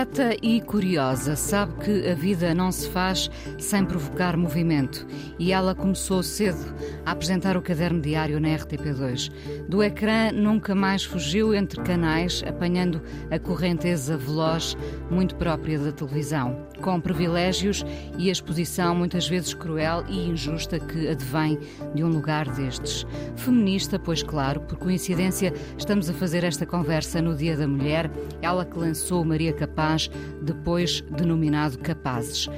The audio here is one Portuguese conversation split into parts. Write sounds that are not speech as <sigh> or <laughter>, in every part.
Irrequieta e curiosa, sabe que a vida não se faz sem provocar movimento. E ela começou cedo a apresentar o caderno diário na RTP2. Do ecrã nunca mais fugiu entre canais, apanhando a correnteza veloz, muito própria da televisão, com privilégios e a exposição muitas vezes cruel e injusta que advém de um lugar destes. Feminista, pois claro, por coincidência, estamos a fazer esta conversa no Dia da Mulher, ela que lançou Maria Capaz, depois denominado Capazes.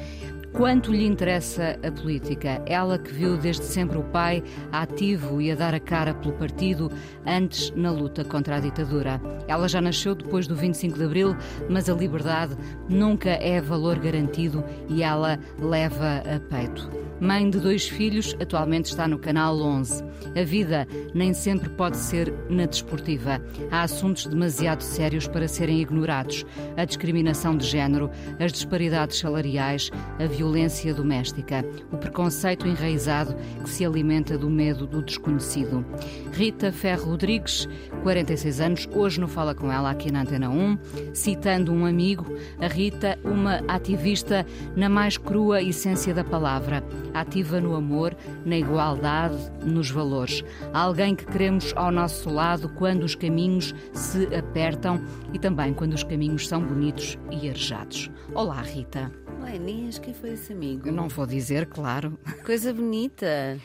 Quanto lhe interessa a política? Ela que viu desde sempre o pai ativo e a dar a cara pelo partido, antes na luta contra a ditadura. Ela já nasceu depois do 25 de Abril, mas a liberdade nunca é valor garantido e ela leva a peito. Mãe de dois filhos, atualmente está no Canal 11. A vida nem sempre pode ser na desportiva. Há assuntos demasiado sérios para serem ignorados: a discriminação de género, as disparidades salariais, a violência doméstica, o preconceito enraizado que se alimenta do medo do desconhecido. Rita Ferro Rodrigues, 46 anos, hoje no Fala com ela aqui na Antena 1, citando um amigo, a Rita, uma ativista na mais crua essência da palavra ativa no amor, na igualdade, nos valores. Alguém que queremos ao nosso lado quando os caminhos se apertam e também quando os caminhos são bonitos e arejados. Olá, Rita. Olá, Inês, quem foi esse amigo? Eu não vou dizer, claro. Coisa bonita.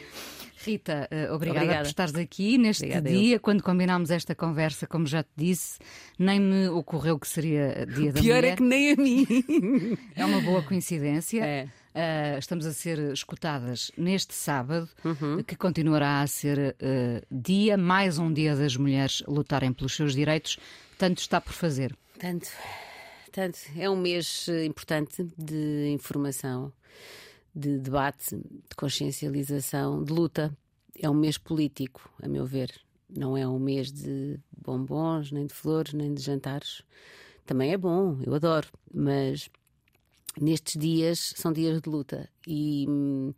Rita, obrigada, obrigada, por estares aqui neste obrigada dia. Eu. Quando combinámos esta conversa, como já te disse, nem me ocorreu que seria dia da Pior mulher. é que nem a mim. É uma boa coincidência. É. Uh, estamos a ser escutadas neste sábado, uhum. que continuará a ser uh, dia, mais um dia das mulheres lutarem pelos seus direitos. Tanto está por fazer. Tanto, tanto. É um mês importante de informação de debate, de consciencialização, de luta. É um mês político, a meu ver. Não é um mês de bombons, nem de flores, nem de jantares. Também é bom, eu adoro, mas nestes dias são dias de luta e hum,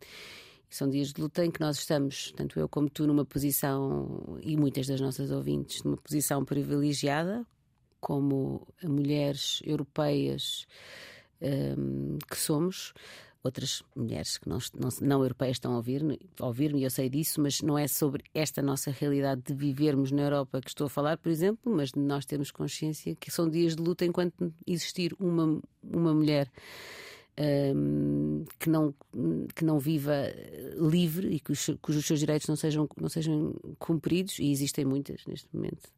são dias de luta em que nós estamos, tanto eu como tu, numa posição, e muitas das nossas ouvintes, numa posição privilegiada, como mulheres europeias hum, que somos outras mulheres que não, não, não europeias estão a ouvir-me, ouvir e eu sei disso, mas não é sobre esta nossa realidade de vivermos na Europa que estou a falar, por exemplo, mas nós termos consciência que são dias de luta enquanto existir uma, uma mulher. Um, que, não, que não viva livre e que os, cujos seus direitos não sejam, não sejam cumpridos, e existem muitas neste momento.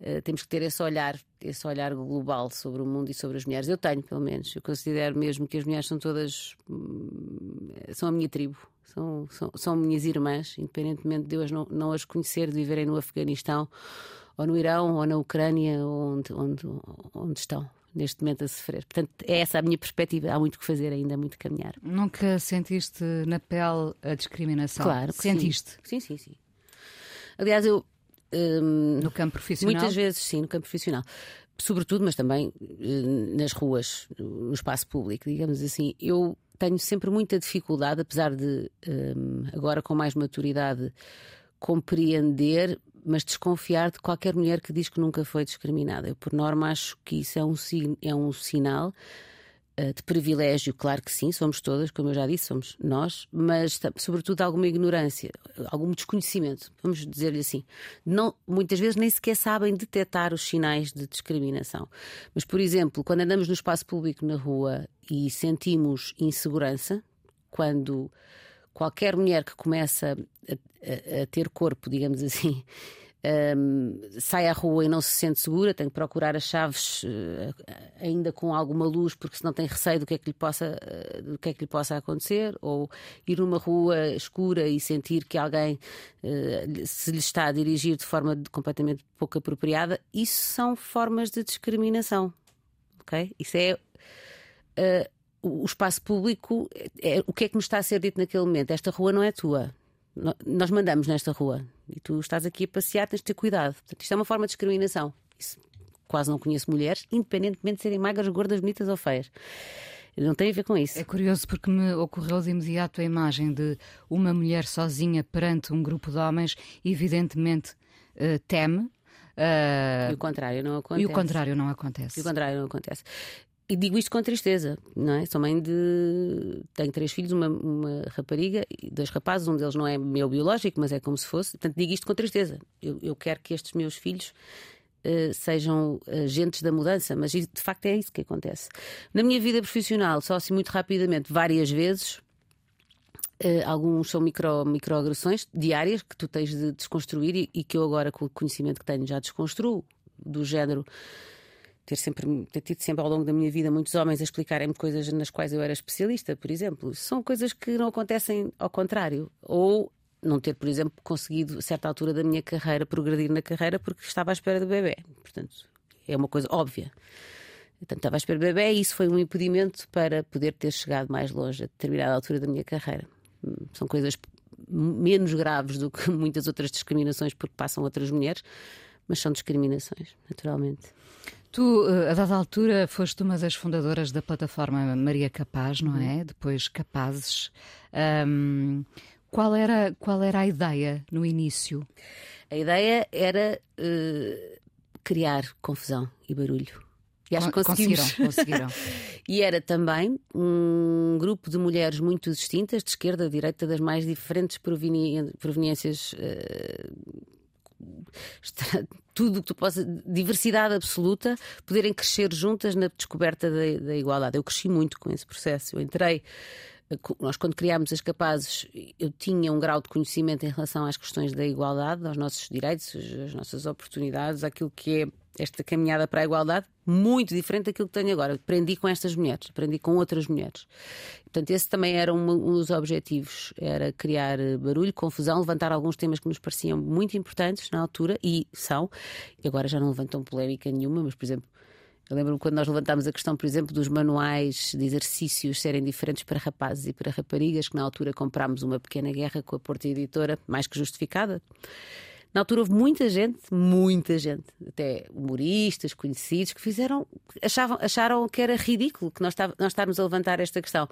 Uh, temos que ter esse olhar, esse olhar global sobre o mundo e sobre as mulheres. Eu tenho, pelo menos. Eu considero mesmo que as mulheres são todas. Hum, são a minha tribo, são, são, são minhas irmãs, independentemente de eu as não, não as conhecer, de viverem no Afeganistão, ou no Irão, ou na Ucrânia, ou onde, onde, onde estão. Neste momento a sofrer. Portanto, é essa a minha perspectiva. Há muito que fazer ainda, muito que caminhar. Nunca sentiste na pele a discriminação? Claro. Sentiste? Sim, sim, sim. sim. Aliás, eu um, no campo profissional? Muitas vezes, sim, no campo profissional. Sobretudo, mas também uh, nas ruas, no espaço público, digamos assim. Eu tenho sempre muita dificuldade, apesar de um, agora com mais maturidade compreender, mas desconfiar de qualquer mulher que diz que nunca foi discriminada. Eu, por norma, acho que isso é um, é um sinal de privilégio, claro que sim, somos todas, como eu já disse, somos nós, mas sobretudo alguma ignorância, algum desconhecimento, vamos dizer-lhe assim. Não, muitas vezes nem sequer sabem detectar os sinais de discriminação. Mas, por exemplo, quando andamos no espaço público na rua e sentimos insegurança, quando qualquer mulher que começa a, a, a ter corpo, digamos assim, um, sai à rua e não se sente segura, tem que procurar as chaves uh, ainda com alguma luz, porque senão tem receio do que é que lhe possa, uh, do que é que lhe possa acontecer, ou ir numa rua escura e sentir que alguém uh, se lhe está a dirigir de forma completamente pouco apropriada. Isso são formas de discriminação. ok? Isso é. O espaço público, é, o que é que nos está a ser dito naquele momento? Esta rua não é tua. Nós mandamos nesta rua e tu estás aqui a passear, tens de ter cuidado. Portanto, isto é uma forma de discriminação. Isso, quase não conheço mulheres, independentemente de serem magras, gordas, bonitas ou feias. Não tem a ver com isso. É curioso porque me ocorreu de imediato a imagem de uma mulher sozinha perante um grupo de homens, evidentemente uh, teme. Uh, e o contrário não acontece. E o contrário não acontece. E o contrário não acontece. E digo isto com tristeza, não é? Sou mãe de. Tenho três filhos, uma, uma rapariga e dois rapazes, um deles não é meu biológico, mas é como se fosse. Portanto, digo isto com tristeza. Eu, eu quero que estes meus filhos uh, sejam agentes da mudança, mas de facto é isso que acontece. Na minha vida profissional, só assim muito rapidamente, várias vezes. Uh, alguns são micro, microagressões diárias que tu tens de desconstruir e, e que eu agora, com o conhecimento que tenho, já desconstruo do género ter sempre ter tido sempre ao longo da minha vida muitos homens a explicarem-me coisas nas quais eu era especialista, por exemplo. São coisas que não acontecem ao contrário. Ou não ter, por exemplo, conseguido, a certa altura da minha carreira, progredir na carreira porque estava à espera do bebê. Portanto, é uma coisa óbvia. Portanto, estava à espera do bebê e isso foi um impedimento para poder ter chegado mais longe a determinada altura da minha carreira. São coisas menos graves do que muitas outras discriminações porque passam outras mulheres, mas são discriminações, naturalmente. Tu, eh, a dada altura, foste uma das fundadoras da plataforma Maria Capaz, não é? Uhum. Depois Capazes. Um, qual, era, qual era a ideia no início? A ideia era uh, criar confusão e barulho. E acho que conseguimos. Conseguiram, conseguiram. <laughs> e era também um grupo de mulheres muito distintas, de esquerda, de direita, das mais diferentes proveniências uh, tudo que tu possa, diversidade absoluta, poderem crescer juntas na descoberta da, da igualdade. Eu cresci muito com esse processo. Eu entrei eh, nós quando criámos as capazes, eu tinha um grau de conhecimento em relação às questões da igualdade, aos nossos direitos, às nossas oportunidades, aquilo que é esta caminhada para a igualdade, muito diferente daquilo que tenho agora. Aprendi com estas mulheres, aprendi com outras mulheres. Portanto, esse também era um, um dos objetivos, era criar barulho, confusão, levantar alguns temas que nos pareciam muito importantes na altura, e são, e agora já não levantam polémica nenhuma, mas, por exemplo, eu lembro-me quando nós levantámos a questão, por exemplo, dos manuais de exercícios serem diferentes para rapazes e para raparigas, que na altura comprámos uma pequena guerra com a Porta Editora, mais que justificada. Na altura houve muita gente, muita gente, até humoristas, conhecidos, que fizeram, achavam, acharam que era ridículo que nós, nós estarmos a levantar esta questão.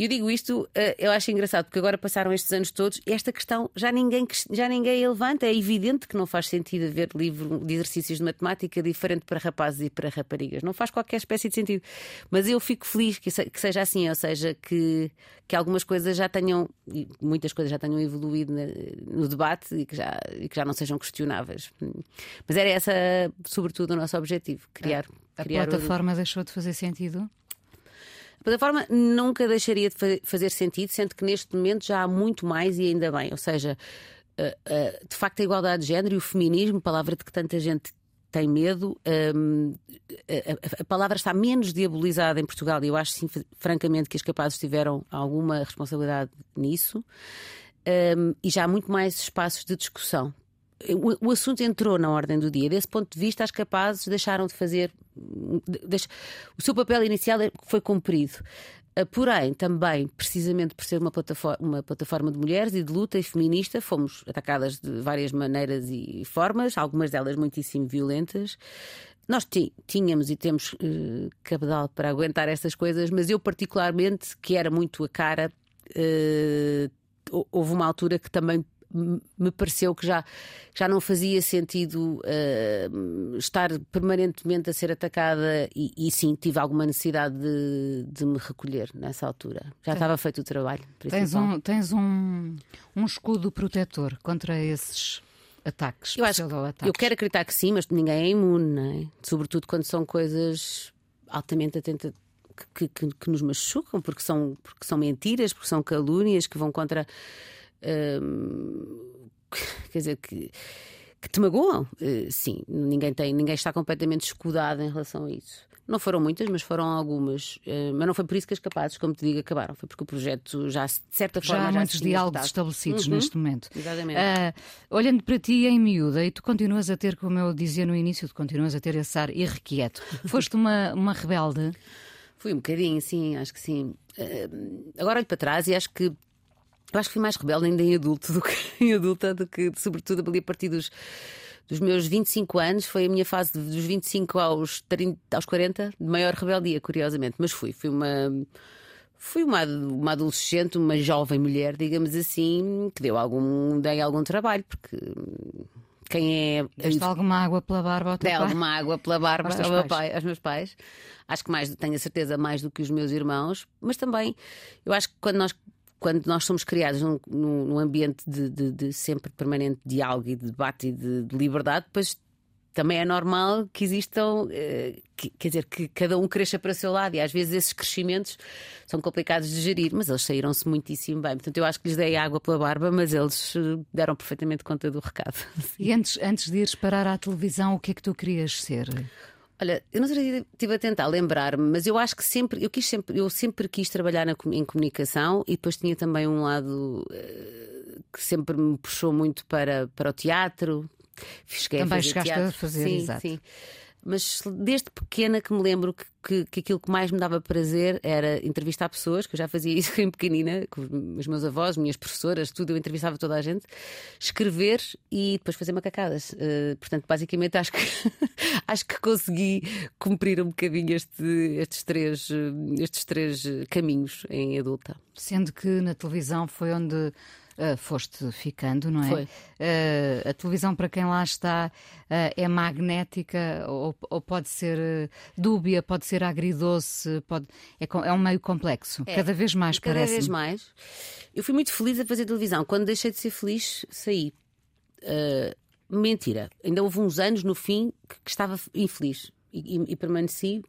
E eu digo isto, eh, eu acho engraçado, porque agora passaram estes anos todos e esta questão já ninguém, já ninguém levanta. É evidente que não faz sentido haver livro de exercícios de matemática diferente para rapazes e para raparigas. Não faz qualquer espécie de sentido. Mas eu fico feliz que, seja assim, ou seja, que, que algumas coisas já tenham, muitas coisas já tenham evoluído no debate e que, já, e que já não sejam questionáveis. Mas era essa, sobretudo, o nosso objetivo: criar. A criar plataforma o... deixou de fazer sentido? A plataforma nunca deixaria de fazer sentido, sendo que neste momento já há muito mais e ainda bem. Ou seja, eh, eh, de facto, a igualdade de género e o feminismo, palavra de que tanta gente tem medo. Um, a, palavra está menos diabolizada em Portugal e eu acho, sim, francamente, que as capazes tiveram alguma responsabilidade nisso. Um, e já há muito mais espaços de discussão o, o, assunto entrou na ordem do dia. Desse ponto de vista, as capazes deixaram de fazer. Deix, o seu papel inicial foi cumprido. Ah, porém, também, precisamente por ser uma plataforma, uma plataforma de mulheres e de luta e feminista, fomos atacadas de várias maneiras e formas, algumas delas muitíssimo violentas. Nós tínhamos e temos uh, cabedal para aguentar essas coisas, mas eu, particularmente, que era muito a cara, uh, houve uma altura que também me pareceu que já, já não fazia sentido uh, estar permanentemente a ser atacada e, e, sim, tive alguma necessidade de, de me recolher nessa altura. Já estava feito o trabalho. Tens, um, tens um, um escudo protetor contra esses ataques. Eu, acho, eu quero acreditar que sim, mas ninguém é imune, não é? Sobretudo quando são coisas altamente atentas. Que, que, que, nos machucam, porque são, porque são mentiras, porque são calúnias que vão contra <laughs> quer dizer, que, que te magoam. Uh, sim, ninguém, tem, ninguém está completamente escudado em relação a isso. Não foram muitas, mas foram algumas. Uh, mas não foi por isso que as capazes, como te digo, acabaram. Foi porque o projeto já, de certa forma. Já há já muitos diálogos estabelecidos uhum. neste momento. Exatamente. Uh, olhando para ti em miúda, e tu continuas a ter, como eu dizia no início, tu continuas a ter esse ar irrequieto. <laughs> Foste uma, uma rebelde? Fui um bocadinho, sim, acho que sim. Uh, agora olho para trás e acho que eu acho que fui mais rebelde ainda em adulto do que <laughs> em adulta, do que, sobretudo, ali a partir dos, dos meus 25 anos. Foi a minha fase de, dos 25 aos, 30, aos 40, de maior rebeldia, curiosamente. Mas fui, fui uma. Fui uma, uma adolescente, uma jovem mulher, digamos assim, que deu algum, dei algum trabalho, porque quem é. Deste alguma água pela barba ao teu Dei pai? alguma água pela barba Aos ao pai, aos meus pais. Acho que mais, tenho a certeza, mais do que os meus irmãos, mas também eu acho que quando nós. Quando nós somos criados num, num, ambiente de, de- de sempre permanente diálogo e de debate e de, de liberdade, depois também é normal que existam, eh, que- quer dizer, que cada um cresça para o seu lado e às vezes esses crescimentos são complicados de gerir, mas eles saíram-se muitíssimo bem. Portanto, eu acho que lhes dei água pela barba, mas eles eh, deram perfeitamente conta do recado. E antes, antes de ires parar à televisão, o que é que tu querias ser? Olha, eu não sei, estive a tentar lembrar-me, mas eu acho que sempre, eu quis sempre, eu sempre quis trabalhar na em comunicação e depois tinha também um lado eh, que sempre me puxou muito para, para o teatro. Cheguei Também chegaste teatro. a fazer, sim, exato. Sim. Mas desde pequena que me lembro que, que, que aquilo que mais me dava prazer era entrevistar pessoas, que eu já fazia <laughs> isso em pequenina, com os meus avós, minhas professoras, tudo, eu entrevistava toda a gente, escrever e depois fazer macacadas. Eh, portanto, basicamente acho que <laughs> acho que consegui cumprir um bocadinho este, estes, três, eh, estes três caminhos em adulta. Sendo que na televisão foi onde ah, foste ficando, não é? Foi. Ah, a televisão, para quem lá está, ah, é magnética ou, ou pode ser dúbia, pode ser agridoce, pode, é, é um meio complexo. Cada vez mais Cada parece. vez mais. Eu fui muito feliz a fazer televisão. Quando deixei de ser feliz, saí. Uh, mentira. Ainda houve uns anos no fim que, que estava infeliz e, e- e permaneci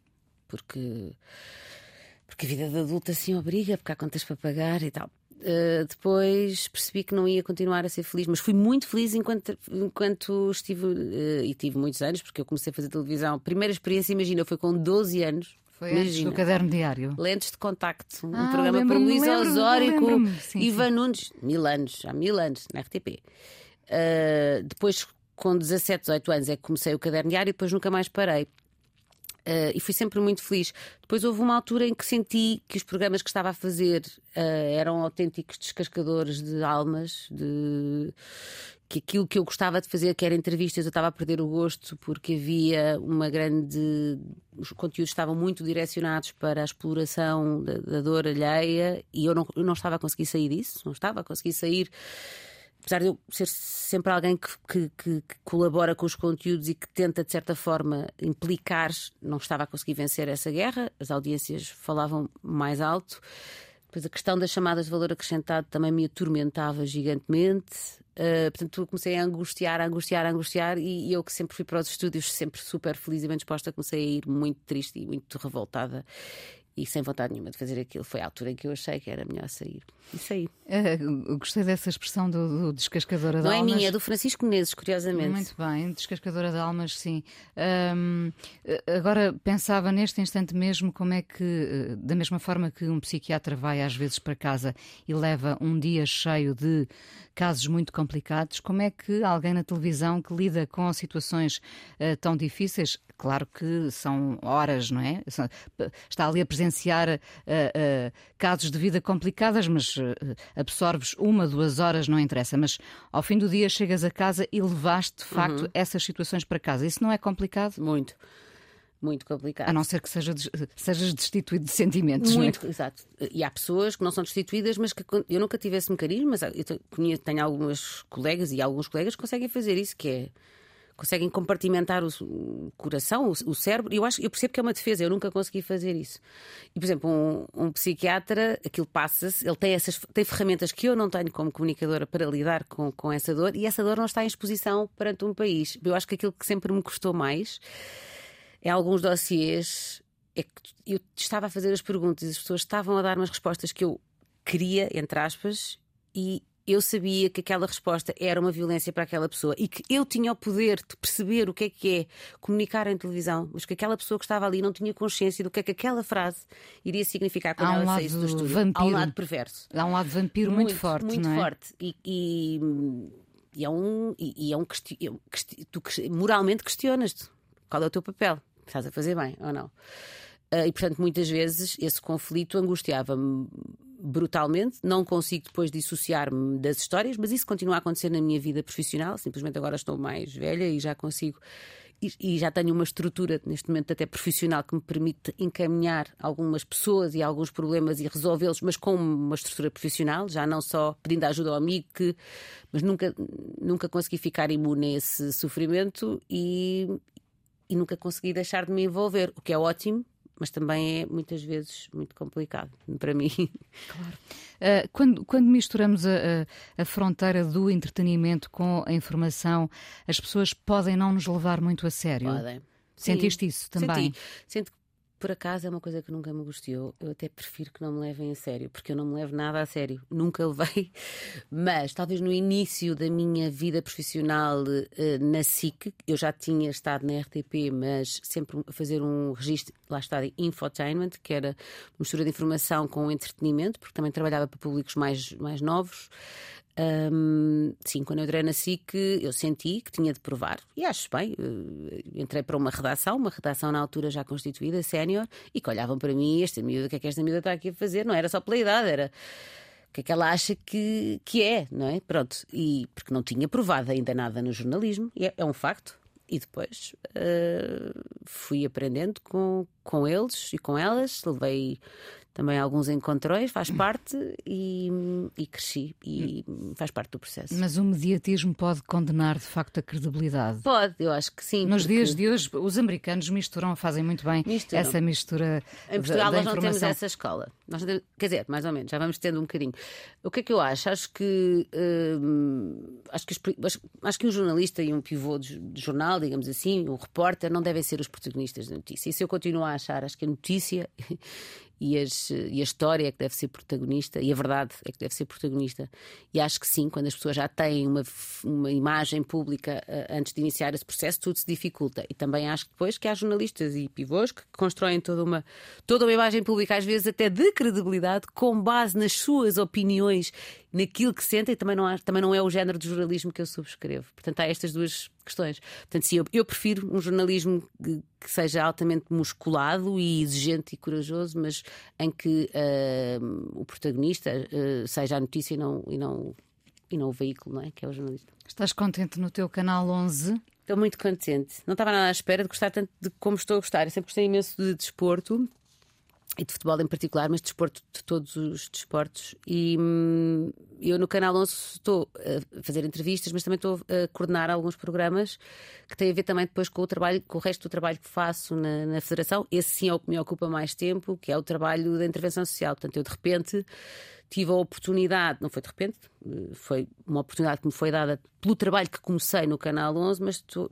porque porque a vida de adulta assim obriga, porque há contas para pagar e tal. Uh, depois percebi que não ia continuar a ser feliz, mas fui muito feliz enquanto, enquanto estive uh, e tive muitos anos, porque eu comecei a fazer televisão. Primeira experiência, imagina, foi com 12 anos. Foi Imagina. do caderno diário. Lentes de contacto, um Ah, programa para Luís Osório com Ivan. Nunes, mil anos, há mil anos, na RTP. Uh, depois, com 17, 18 anos, é que comecei o caderno diário e depois nunca mais parei. Uh, e fui sempre muito feliz. Depois houve uma altura em que senti que os programas que estava a fazer uh, eram autênticos descascadores de almas, de que aquilo que eu gostava de fazer, que era entrevistas, eu estava a perder o gosto porque havia uma grande. Os conteúdos estavam muito direcionados para a exploração da, da dor alheia e eu não, eu não estava a conseguir sair disso, não estava a conseguir sair apesar de eu ser sempre alguém que, que- que- que colabora com os conteúdos e que tenta, de certa forma, implicar, não estava a conseguir vencer essa guerra, as audiências falavam mais alto. Depois a questão das chamadas de valor acrescentado também me atormentava gigantemente. Uh, portanto, comecei a angustiar, a angustiar, a angustiar, e, e eu que sempre fui para os estúdios, sempre super feliz e bem disposta, comecei a ir muito triste e muito revoltada e sem vontade nenhuma de fazer aquilo. Foi a altura em que eu achei que era melhor sair. E saí. Eu gostei dessa expressão do, do descascadora de Não é almas. minha, é do Francisco Menezes, curiosamente. Muito bem, descascadora de almas, sim. Ahm, agora pensava neste instante mesmo como é que, eh, da mesma forma que um psiquiatra vai às vezes para casa e leva um dia cheio de casos muito complicados, como é que alguém na televisão que lida com situações eh, tão difíceis, claro que são horas, não é? Está ali a presenciar eh, eh, casos de vida complicadas, mas eh, absorves uma, duas horas, não interessa, mas ao fim do dia chegas a casa e levaste de facto essas situações para casa. Isso não é complicado? Muito. Muito complicado. A não ser que seja sejas destituído de sentimentos. é? Muito, exato. E há pessoas que não são destituídas, mas que eu nunca tive esse mecanismo, mas eu tenho algumas colegas e alguns colegas que conseguem fazer isso, que é conseguem compartimentar o, o coração, o, o cérebro, eu acho, eu percebo que é uma defesa, eu nunca consegui fazer isso. E, por exemplo, um, um psiquiatra, aquilo passa-se, ele tem essas tem ferramentas que eu não tenho como comunicadora para lidar com, com essa dor, e essa dor não está em exposição perante um país. Eu acho que aquilo que sempre me custou mais é alguns dossiês é que eu estava a fazer as perguntas e as pessoas estavam a dar umas respostas que eu queria, entre aspas, e eu sabia que aquela resposta era uma violência para aquela pessoa e que eu tinha o poder de perceber o que é que é comunicar em televisão, mas que aquela pessoa que estava ali não tinha consciência do que é que aquela frase iria significar quando um ela saísse do lado estúdio. vampiro. Há um lado perverso. Há um lado vampiro muito, forte, muito não é? forte. E, e, e é um, e, é um questi- é questi- tu moralmente questionas-te qual é o teu papel, estás a fazer bem ou não. Ah, e portanto, muitas vezes esse conflito angustiava-me brutalmente. Não consigo depois dissociar-me das histórias, mas isso continua a acontecer na minha vida profissional. Simplesmente agora estou mais velha e já consigo. E, já tenho uma estrutura, neste momento até profissional, que me permite encaminhar algumas pessoas e alguns problemas e resolvê-los, mas com uma estrutura profissional, já não só pedindo ajuda ao amigo, que, mas nunca, nunca consegui ficar imune a esse sofrimento e, e nunca consegui deixar de me envolver, o que é ótimo, mas também é muitas vezes muito complicado para mim. Uh, quando, quando misturamos a, a- a fronteira do entretenimento com a informação, as pessoas podem não nos levar muito a sério. Podem. Sentiste Sim, isso também? Senti. Sinto que por acaso é uma coisa que nunca me gostou. Eu até prefiro que não me levem a sério, porque eu não me levo nada a sério. <laughs> Nunca levei. Mas talvez no início da minha vida profissional eh, na SIC, eu já tinha estado na RTP, mas sempre a fazer um registro, lá está, de infotainment, que era mistura de informação com entretenimento, porque também trabalhava para públicos mais, mais novos. Sim, quando eu entrei na SIC, eu senti que tinha de provar, e acho bem. eh, entrei para uma redação, uma redação na altura já constituída, sénior, e que olhavam para mim, esta miúda, o que é que esta miúda está aqui a fazer? Não era só pela idade, era o que é que ela acha que, que é, não é? Pronto, e porque não tinha provado ainda nada no jornalismo, é, é um facto. E depois eh, fui aprendendo com, com eles e com elas, levei também alguns encontrões, faz parte e, e cresci e faz parte do processo. Mas o mediatismo pode condenar de facto a credibilidade. Pode, eu acho que sim. Nos porque dias de hoje, os americanos misturam, fazem muito bem Misturam. essa mistura Em Portugal da, da nós não temos informação. essa escola. Nós temos- quer dizer, mais ou menos, já vamos tendo um bocadinho. O que é que eu acho? Acho que hum, acho que, acho, acho que um jornalista e um pivô de, de jornal, digamos assim, um repórter, não devem ser os protagonistas da notícia. Isso eu continuo a achar. Acho que a notícia e, as- e a história é que deve ser protagonista e a verdade é que deve ser protagonista. E acho que sim, quando as pessoas já têm uma, uma imagem pública eh, antes de iniciar esse processo, tudo se dificulta. E também acho que depois que há jornalistas e pivôs que constroem toda uma, toda uma imagem pública, às vezes até de credibilidade, com base nas suas opiniões, naquilo que sentem, também não, há- também não é o género de jornalismo que eu subscrevo. Portanto, há estas duas questões. Portanto, sim, eu, eu prefiro um jornalismo que, que seja altamente musculado e exigente e corajoso, mas em que ah, o protagonista ah, seja a notícia e não, e, não, e não o veículo, não é? Que é o jornalista. Estás contente no teu canal 11? Estou muito contente. Não estava nada à espera de gostar tanto de como estou a gostar. Eu sempre gostei imenso de desporto e de futebol em particular, mas desporto de todos os desportos. E hum, eu no Canal 11 estou a fazer entrevistas, mas também estou a coordenar alguns programas que têm a ver também depois com o trabalho, com o resto do trabalho que faço na, na Federação. Esse sim é o que me ocupa mais tempo, que é o trabalho da intervenção social. Portanto, eu de repente tive a oportunidade, não foi de repente, foi uma oportunidade que me foi dada pelo trabalho que comecei no Canal 11, mas estou-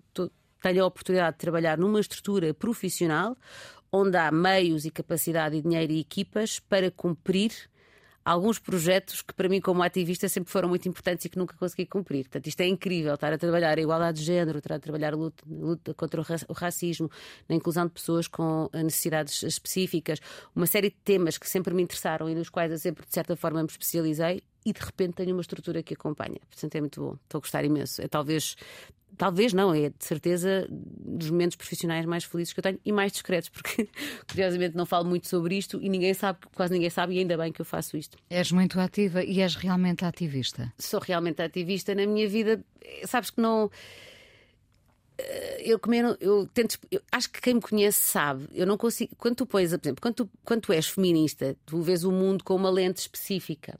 tenho a oportunidade de trabalhar numa estrutura profissional onde há meios e capacidade e dinheiro e equipas para cumprir alguns projetos que para mim como ativista sempre foram muito importantes e que nunca consegui cumprir. Portanto, isto é incrível, estar a trabalhar a igualdade de género, estar a trabalhar a luta, luta contra o ra- o racismo, na inclusão de pessoas com eh, necessidades específicas, uma série de temas que sempre me interessaram e nos quais eu sempre de certa forma me especializei e de repente tenho uma estrutura que acompanha. Portanto, é muito bom. Estou a gostar imenso. É talvez Talvez não, é de certeza dos momentos profissionais mais felizes que eu tenho e mais discretos, porque <laughs> curiosamente não falo muito sobre isto e ninguém sabe, quase ninguém sabe, e ainda bem que eu faço isto. És muito ativa e és realmente ativista. Sou realmente ativista na minha vida, sabes que não. eh, Eu, não- eu tento, eu acho que quem me conhece sabe. Eu não consigo. Quando tu pões, por exemplo, quando tu, quando tu és feminista, tu vês o mundo com uma lente específica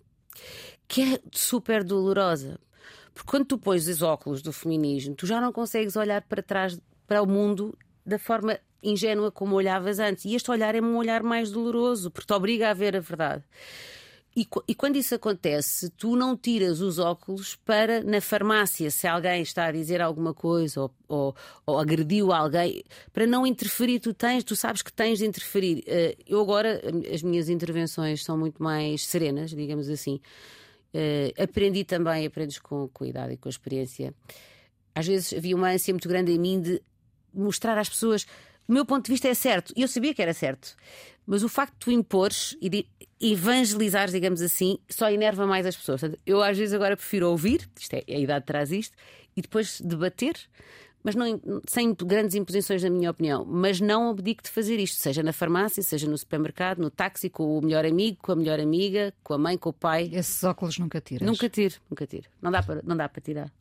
que é super dolorosa. Porque quando tu pões os óculos do feminismo, tu já não consegues olhar para trás, para o mundo, da forma ingênua como olhavas antes. E este olhar é um olhar mais doloroso, porque te obriga a ver a verdade. E, e quando isso acontece, tu não tiras os óculos para, na farmácia, se alguém está a dizer alguma coisa ou, ou, ou agrediu alguém, para não interferir. Tu tens, tu sabes que tens de interferir. Eh, Eu agora, as minhas intervenções são muito mais serenas, digamos assim. Uh, aprendi também, aprendes com, com a idade e com a experiência. Às vezes havia uma ânsia muito grande em mim de mostrar às pessoas o meu ponto de vista é certo. E eu sabia que era certo. Mas o facto de tu impores e de evangelizares, digamos assim, só enerva mais as pessoas. Portanto, eu às vezes agora prefiro ouvir, isto é, a idade traz isto, e depois debater, mas não, sem grandes imposições, na minha opinião. Mas não abdico de fazer isto, seja na farmácia, seja no supermercado, no táxi, com o melhor amigo, com a melhor amiga, com a mãe, com o pai. Esses óculos nunca tiras? Nunca tiro, nunca tiro. Não dá para, não dá para tirar.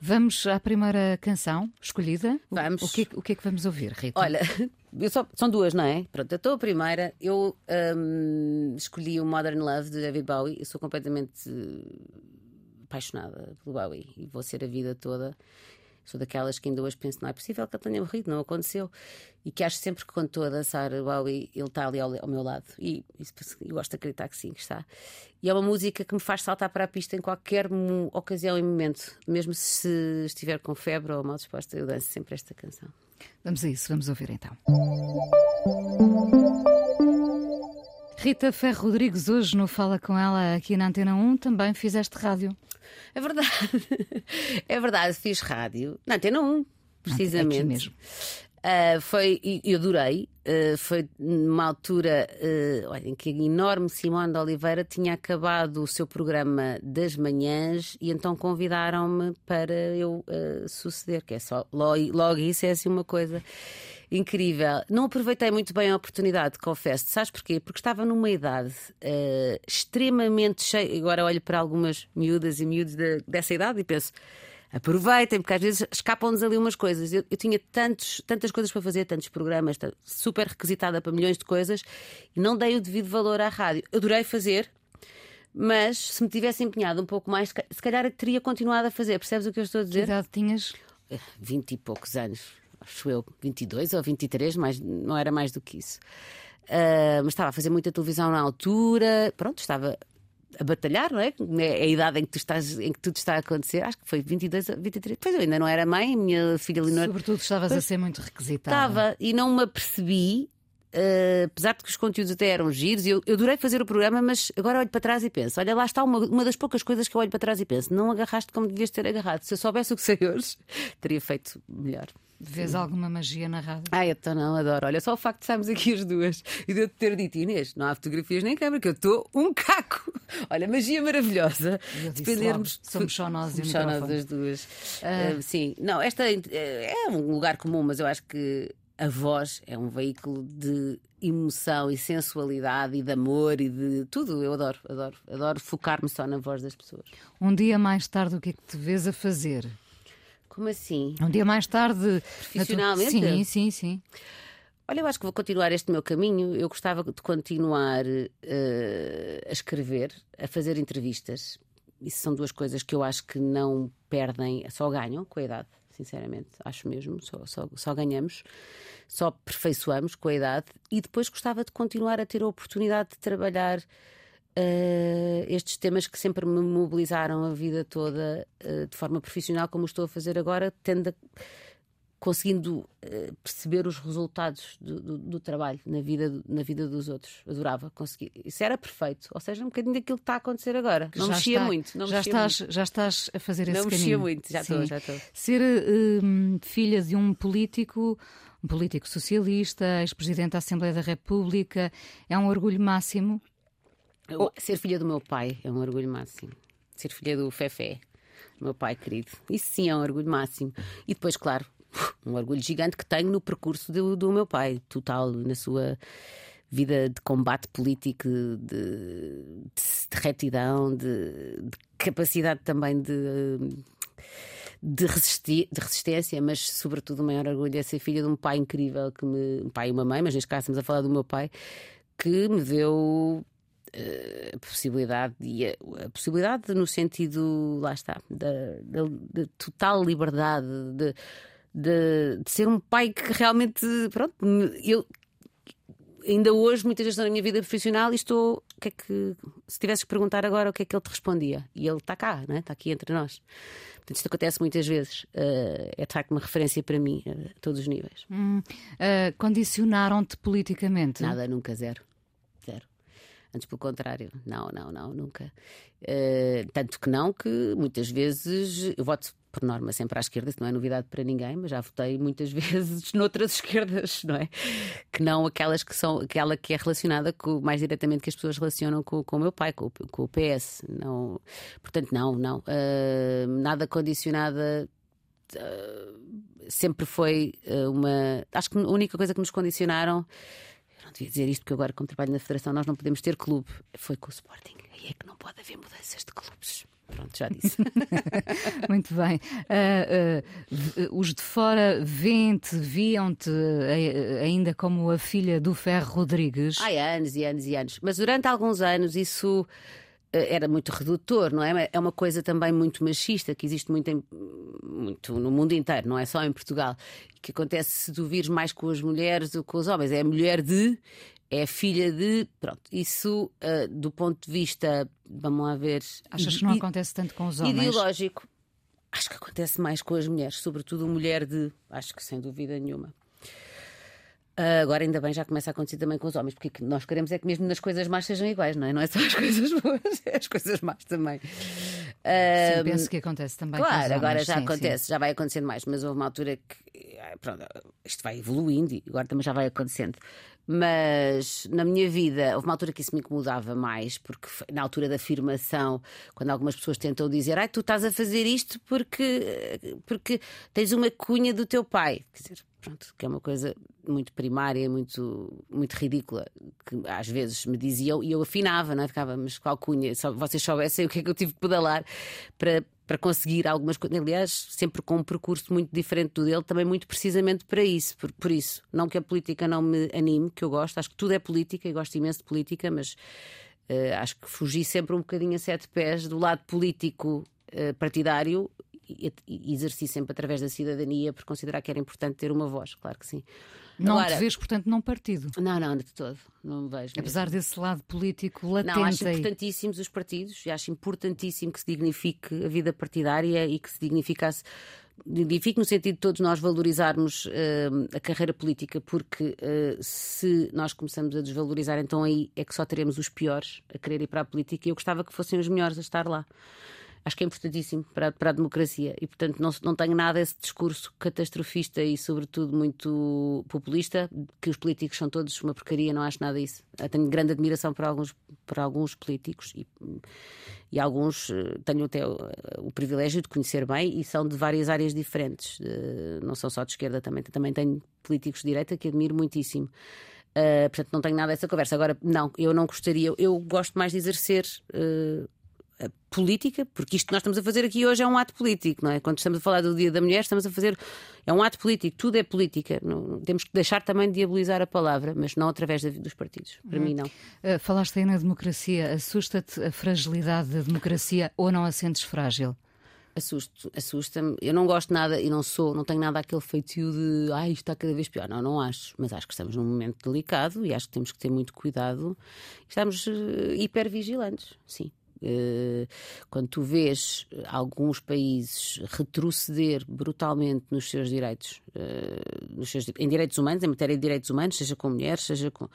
Vamos à primeira canção escolhida. Vamos. O, que, o que é que vamos ouvir, Rita? Olha, <laughs> só, são duas, não é? Pronto, eu estou a primeira. Eu um, escolhi o Modern Love de David Bowie. Eu sou completamente apaixonada pelo Bowie e vou ser a vida toda. Sou daquelas que ainda hoje penso, não é possível que ele tenha morrido, não aconteceu. E que acho sempre que quando estou a dançar o Bowie, ele está ali ao, ao meu lado. E eu gosto de acreditar que sim, que está. E é uma música que me faz saltar para a pista em qualquer ocasião e momento. Mesmo se estiver com febre ou mal disposta, eu danço sempre esta canção. Vamos a isso, vamos ouvir então. Rita Ferro Rodrigues, hoje no Fala Com Ela aqui na Antena 1, também fizeste rádio. É verdade, <laughs> é verdade, fiz rádio na Antena 1, precisamente. Aqui mesmo. Uh, foi, eu adorei, uh, foi numa altura uh, olha, em que a enorme Simone de Oliveira tinha acabado o seu programa das manhãs e então convidaram-me para eu suceder, que é só logo, logo isso é assim uma coisa incrível. Não aproveitei muito bem a oportunidade, confesso. Sabes porquê? Porque estava numa idade uh, extremamente cheia. Agora olho para algumas miúdas e miúdos de, dessa idade e penso. Aproveitem, porque às vezes escapam-nos ali umas coisas. Eu, eu, tinha tantos, tantas coisas para fazer, tantos programas, super requisitada para milhões de coisas e não dei o devido valor à rádio. Adorei fazer, mas se me tivesse empenhado um pouco mais, se calhar teria continuado a fazer. Percebes o que eu estou a dizer? Que idade tinhas? Eh, vinte e poucos anos acho eu, 22 ou 23, mas não era mais do que isso. Uh, mas estava a fazer muita televisão na altura, pronto, estava a batalhar, não é? É a idade em que, tu estás, em que tudo está a acontecer. Acho que foi 22 ou 23. Pois eu ainda não era mãe, minha filha Leonor. Sobretudo estavas pois, a ser muito requisitada. Estava e não me apercebi. Uh, apesar de que os conteúdos até eram giros, eu, eu adorei fazer o programa, mas agora olho para trás e penso: olha, lá está uma, uma das poucas coisas que eu olho para trás e penso, não agarraste como devias ter agarrado. Se eu soubesse o que sei hoje, <laughs> teria feito melhor. Vês alguma magia na rádio? Ah, então não, adoro. Olha, só o facto de estarmos aqui as duas e de eu te ter dito, Inês, não há fotografias nem câmera, que eu estou um caco. <laughs> Olha, magia maravilhosa. Dependermos. Somos só nós Somos só nós as duas. Uh... Uh, sim, não, esta uh, é um lugar comum, mas eu acho que a voz é um veículo de emoção e sensualidade e de amor e de tudo. Eu adoro, adoro, adoro focar-me só na voz das pessoas. Um dia mais tarde, o que é que te vês a fazer? Como assim? Um dia mais tarde. Profissionalmente? Sim, sim, sim. Olha, eu acho que vou continuar este meu caminho. Eu gostava de continuar uh, a escrever, a fazer entrevistas. Isso são duas coisas que eu acho que não perdem, só ganham com a idade, sinceramente. Acho mesmo, só, só, só ganhamos, só aperfeiçoamos com a idade. E depois gostava de continuar a ter a oportunidade de trabalhar uh, estes temas que sempre me mobilizaram a vida toda uh, de forma profissional, como estou a fazer agora, tendo a, conseguindo uh, perceber os resultados do, do, do, trabalho na vida, na vida dos outros. Adorava conseguir. Isso era perfeito. Ou seja, um bocadinho daquilo que está a acontecer agora. Não já mexia está, muito. Não já, mexia estás, muito. já estás a fazer não esse caminho. Não mexia muito, já estou, já estou. Ser uh, filha de um político um político socialista, ex-presidente da Assembleia da República, é um orgulho máximo Oh, ser filha do meu pai é um orgulho máximo. Ser filha do Fefé, meu pai querido. Isso sim é um orgulho máximo. E depois, claro, um orgulho gigante que tenho no percurso do, do meu pai, total, na sua vida de combate político, de, de, de retidão, de, de, capacidade também de. De, resisti de resistência, mas sobretudo o maior orgulho é ser filha de um pai incrível que me. Um pai e uma mãe, mas neste caso estamos a falar do meu pai, que me deu a possibilidade, e a, a, possibilidade no sentido, lá está, da, da, da total liberdade, de, de, de, ser um pai que realmente, pronto, eu ainda hoje, muitas vezes na minha vida profissional, e estou. Que é que, se tivesses que perguntar agora, o que é que ele te respondia? E ele está cá, né? está aqui entre nós. Portanto, isto acontece muitas vezes. Uh, é de facto uma referência para mim, a todos os níveis. Hum, uh, Condicionaram-te politicamente? Nada, nunca, zero. Antes, pelo contrário, não, não, não, nunca. Uh, tanto que não, que muitas vezes eu voto por norma sempre à esquerda, isso não é novidade para ninguém, mas já votei muitas <laughs> vezes noutras esquerdas, não é? Que não aquelas que são aquela que é relacionada com, mais diretamente que as pessoas relacionam com, com o meu pai, com, com o PS. Não, portanto, não, não. Uh, nada condicionada. Uh, sempre foi uma. Acho que a única coisa que nos condicionaram devia dizer isto porque agora, como trabalho na Federação, nós não podemos ter clube. Foi com o Sporting. Aí é que não pode haver mudanças de clubes. Pronto, já disse. <laughs> Muito bem. Uh, uh, os de fora veem-te, viam-te uh, ainda como a filha do Ferro Rodrigues? Há anos e anos e anos. Mas durante alguns anos isso era muito redutor, não é? É uma coisa também muito machista que existe muito, em, muito no mundo inteiro, não é só em Portugal. Que acontece se tu vires mais com as mulheres do que com os homens. É a mulher de, é filha de. Pronto, isso uh, do ponto de vista, vamos lá ver. Achas que não acontece tanto com os homens? Ideológico. Acho que acontece mais com as mulheres, sobretudo mulher de. Acho que sem dúvida nenhuma. Uh, agora ainda bem já começa a acontecer também com os homens, porque nós queremos é que mesmo nas coisas más sejam iguais, não é? Não é só as <laughs> coisas boas, é as coisas más também. Uh, sim, penso que acontece também claro, com os homens. agora já sim, acontece, sim. já vai acontecendo mais, mas houve uma altura que pronto, isto vai evoluindo e agora também já vai acontecendo. Mas na minha vida houve uma altura que isso me incomodava mais, porque na altura da afirmação, quando algumas pessoas tentam dizer, ai, tu estás a fazer isto porque, porque tens uma cunha do teu pai. Quer dizer, pronto, que é uma coisa muito primária, muito, muito ridícula, que às vezes me diziam e eu afinava, não é? Ficava, mas qual cunha? Só vocês soubessem o que é que eu tive que pedalar para, para conseguir algumas coisas. Aliás, sempre com um percurso muito diferente do dele, também muito precisamente para isso. Por, por isso, não que a política não me anime, que eu gosto, acho que tudo é política e gosto imenso de política, mas uh, acho que fugi sempre um bocadinho a sete pés do lado político uh, partidário e, e exerci sempre através da cidadania por considerar que era importante ter uma voz, claro que sim. Não Agora, te vês, portanto, num partido? Não, não, de todo. Não me vejo. Apesar mesmo. desse lado político latente. Não, acho importantíssimos os partidos e acho importantíssimo que se dignifique a vida partidária e que se dignificasse. Dignifique no sentido de todos nós valorizarmos uh, a carreira política, porque uh, se nós começamos a desvalorizar, então aí é que só teremos os piores a querer ir para a política e eu gostava que fossem os melhores a estar lá acho que é importantíssimo para, para a democracia e, portanto, não, não tenho nada esse discurso catastrofista e, sobretudo, muito populista, que os políticos são todos uma porcaria, não acho nada disso. Eu tenho grande admiração para alguns, para alguns políticos e, e alguns eh, tenho até o, o, privilégio de conhecer bem e são de várias áreas diferentes, não são só de esquerda, também, também tenho políticos de direita que admiro muitíssimo. Uh, portanto, não tenho nada dessa conversa. Agora, não, eu não gostaria, eu gosto mais de exercer política, porque isto que nós estamos a fazer aqui hoje é um ato político, não é? Quando estamos a falar do Dia da Mulher, estamos a fazer. É um ato político, tudo é política. Não, temos que deixar também de diabolizar a palavra, mas não através de, dos partidos. Para uhum. mim, não. Uh, falaste aí na democracia. Assusta-te a fragilidade da democracia ou não a sentes frágil? Assusto, assusta-me. Eu não gosto nada e não sou, não tenho nada aquele feitio de ai, isto está cada vez pior. Não, não acho. Mas acho que estamos num momento delicado e acho que temos que ter muito cuidado. Estamos uh, hipervigilantes, sim. Eh, quando tu vês alguns países retroceder brutalmente nos seus direitos, eh, nos seus, em direitos humanos, em matéria de direitos humanos, seja com mulheres, seja com.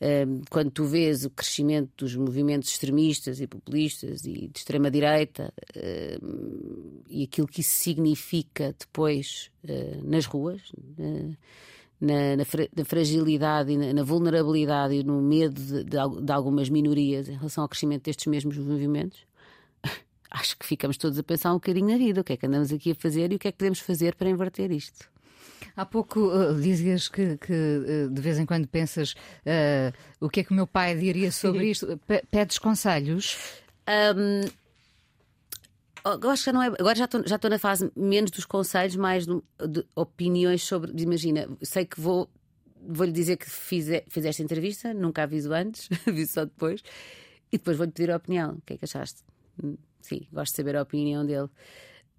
Eh, quando tu vês o crescimento dos movimentos extremistas e populistas e de extrema-direita e aquilo que isso significa depois nas ruas, na, na, na fragilidade e na, na, vulnerabilidade e no medo de, de, de, algumas minorias em relação ao crescimento destes mesmos movimentos, <laughs> acho que ficamos todos a pensar um bocadinho na vida. O que é que andamos aqui a fazer e o que é que podemos fazer para inverter isto? Há pouco uh, dizias que, que uh, de vez em quando pensas uh, o que é que o meu pai diria sobre <laughs> isto. P pedes conselhos? Um, eu acho que não é. Agora já estou, já estou na fase menos dos conselhos, mais de, de opiniões sobre. Imagina, sei que vou. Vou-lhe dizer que fiz, fiz esta entrevista, nunca aviso antes, <laughs> aviso só depois, e depois vou-lhe pedir a opinião. O que é que achaste? Hum, sim, gosto de saber a opinião dele.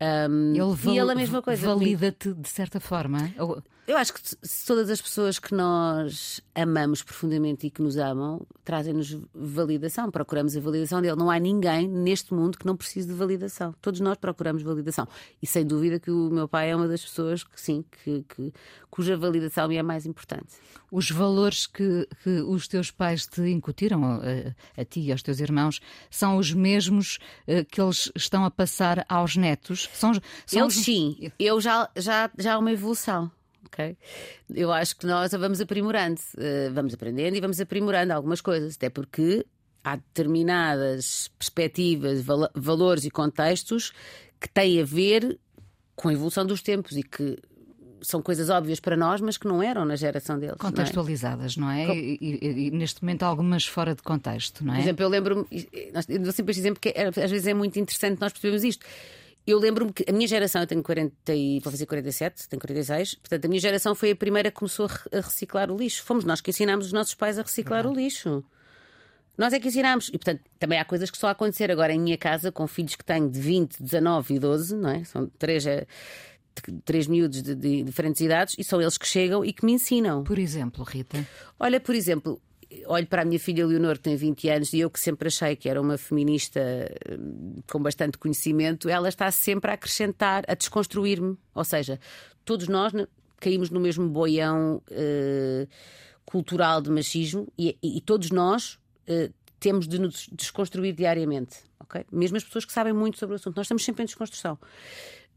Um, ele e ele a mesma coisa. Valida-te de certa forma? Ou... Eu acho que se todas as pessoas que nós amamos profundamente e que nos amam trazem-nos validação, procuramos a validação dele. Não há ninguém neste mundo que não precise de validação. Todos nós procuramos validação. E sem dúvida que o meu pai é uma das pessoas que sim, que, que cuja validação me é mais importante. Os valores que, que os teus pais te incutiram, a, a, ti e aos teus irmãos, são os mesmos uh, que eles estão a passar aos netos? São, são eles os... sim. <laughs> Eu já, já, já há uma evolução ok? Eu acho que nós vamos aprimorando, uh, vamos aprendendo e vamos aprimorando algumas coisas, até porque há determinadas perspectivas, val valores e contextos que têm a ver com a evolução dos tempos e que são coisas óbvias para nós, mas que não eram na geração deles. Contextualizadas, não é? Não é? E, e, e, neste momento algumas fora de contexto, não é? Por exemplo, eu lembro-me, eu dou sempre este exemplo que é, às vezes é muito interessante nós percebemos isto. Eu lembro-me que a minha geração, eu tenho 40 e vou fazer 47, tenho 46, portanto a minha geração foi a primeira que começou a reciclar o lixo. Fomos nós que ensinámos os nossos pais a reciclar o lixo. Nós é que ensinámos. E portanto também há coisas que só a acontecer agora em minha casa com filhos que tenho de 20, 19 e 12, não é? São três. É três miúdos de, de, diferentes idades e são eles que chegam e que me ensinam. Por exemplo, Rita? Olha, por exemplo, olho para a minha filha Leonor, que tem 20 anos, e eu que sempre achei que era uma feminista hum, com bastante conhecimento, ela está sempre a acrescentar, a desconstruir-me. Ou seja, todos nós caímos no mesmo boião uh, cultural de machismo e, e, todos nós uh, temos de nos desconstruir diariamente. Okay? Mesmo as pessoas que sabem muito sobre o assunto, nós estamos sempre em desconstrução.